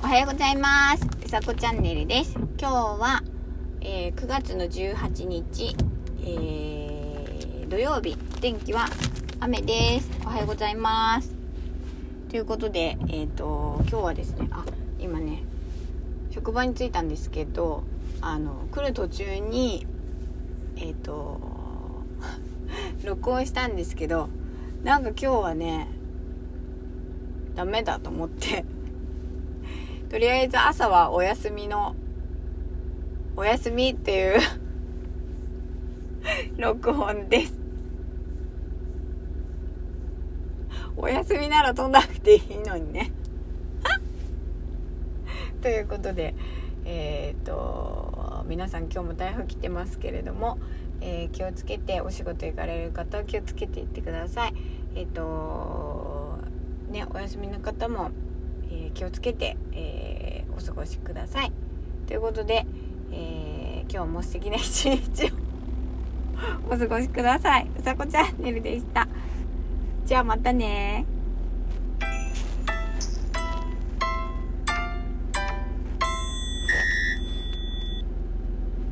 おはようございます。うさこチャンネルです。今日は、えー9月の18日、えー土曜日、天気は雨です。おはようございます。ということで、えっ、と、今日はですね、あ、今ね、職場に着いたんですけど、あの、来る途中に、えっ、と、録音したんですけど、なんか今日はね、ダメだと思って、とりあえず朝はお休みの、お休みっていう 録音です。お休みなら飛んだくていいのにね。ということで、えっ、と、皆さん今日も台風来てますけれども、えー気をつけてお仕事行かれる方は気をつけていってください。えっ、と、ね、お休みの方も、えー気をつけて、えーお過ごしください。ということで、えー今日も素敵な一日を お過ごしください。うさこチャンネルでした。じゃあまたね